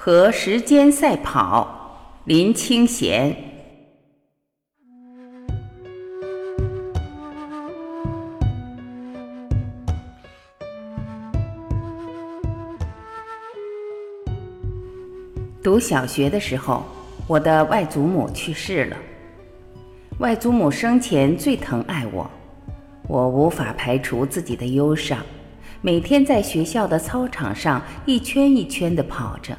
和时间赛跑，林清贤。读小学的时候，我的外祖母去世了。外祖母生前最疼爱我，我无法排除自己的忧伤，每天在学校的操场上一圈一圈地跑着。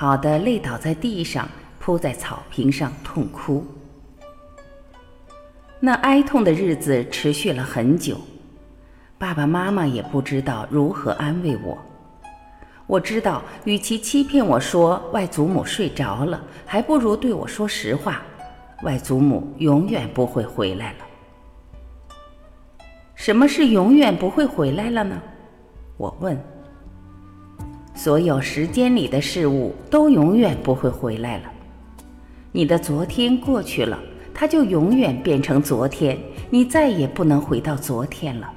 好的累倒在地上，扑在草坪上痛哭。那哀痛的日子持续了很久，爸爸妈妈也不知道如何安慰我。我知道，与其欺骗我说外祖母睡着了，还不如对我说实话：外祖母永远不会回来了。什么是永远不会回来了呢？我问。所有时间里的事物都永远不会回来了。你的昨天过去了，它就永远变成昨天，你再也不能回到昨天了。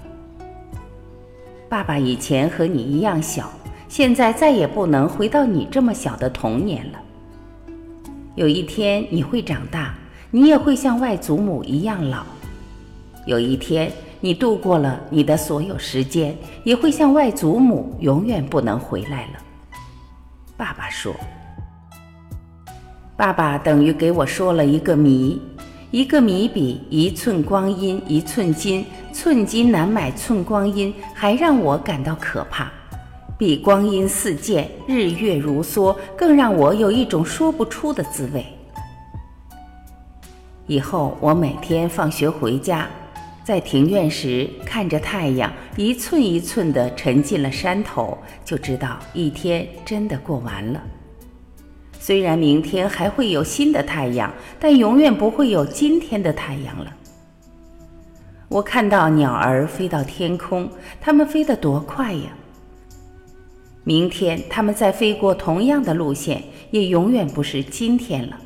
爸爸以前和你一样小，现在再也不能回到你这么小的童年了。有一天你会长大，你也会像外祖母一样老。有一天。你度过了你的所有时间，也会像外祖母永远不能回来了。爸爸说：“爸爸等于给我说了一个谜，一个谜比一寸光阴一寸金，寸金难买寸光阴，还让我感到可怕，比光阴似箭，日月如梭，更让我有一种说不出的滋味。以后我每天放学回家。”在庭院时，看着太阳一寸一寸地沉进了山头，就知道一天真的过完了。虽然明天还会有新的太阳，但永远不会有今天的太阳了。我看到鸟儿飞到天空，它们飞得多快呀！明天它们再飞过同样的路线，也永远不是今天了。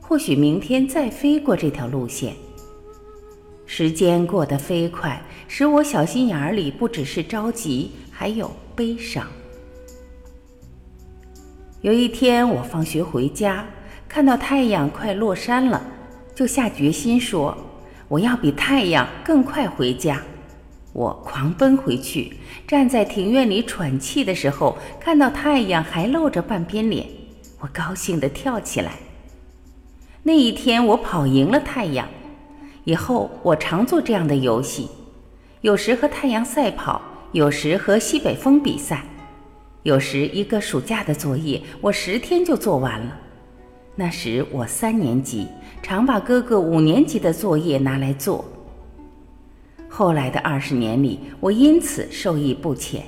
或许明天再飞过这条路线。时间过得飞快，使我小心眼儿里不只是着急，还有悲伤。有一天，我放学回家，看到太阳快落山了，就下决心说：“我要比太阳更快回家。”我狂奔回去，站在庭院里喘气的时候，看到太阳还露着半边脸，我高兴地跳起来。那一天，我跑赢了太阳。以后我常做这样的游戏，有时和太阳赛跑，有时和西北风比赛，有时一个暑假的作业我十天就做完了。那时我三年级，常把哥哥五年级的作业拿来做。后来的二十年里，我因此受益不浅。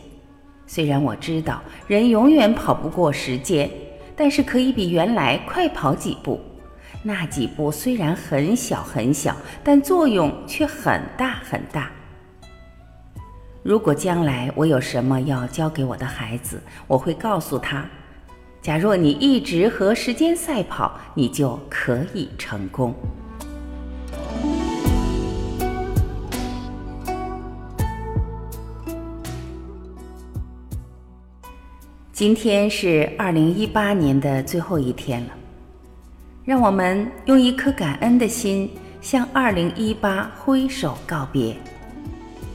虽然我知道人永远跑不过时间，但是可以比原来快跑几步。那几步虽然很小很小，但作用却很大很大。如果将来我有什么要教给我的孩子，我会告诉他：假若你一直和时间赛跑，你就可以成功。今天是二零一八年的最后一天了。让我们用一颗感恩的心向2018挥手告别，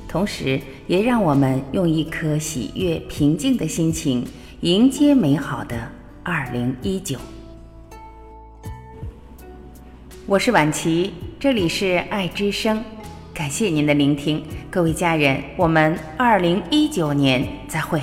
同时也让我们用一颗喜悦平静的心情迎接美好的2019。我是婉琪，这里是爱之声，感谢您的聆听，各位家人，我们2019年再会。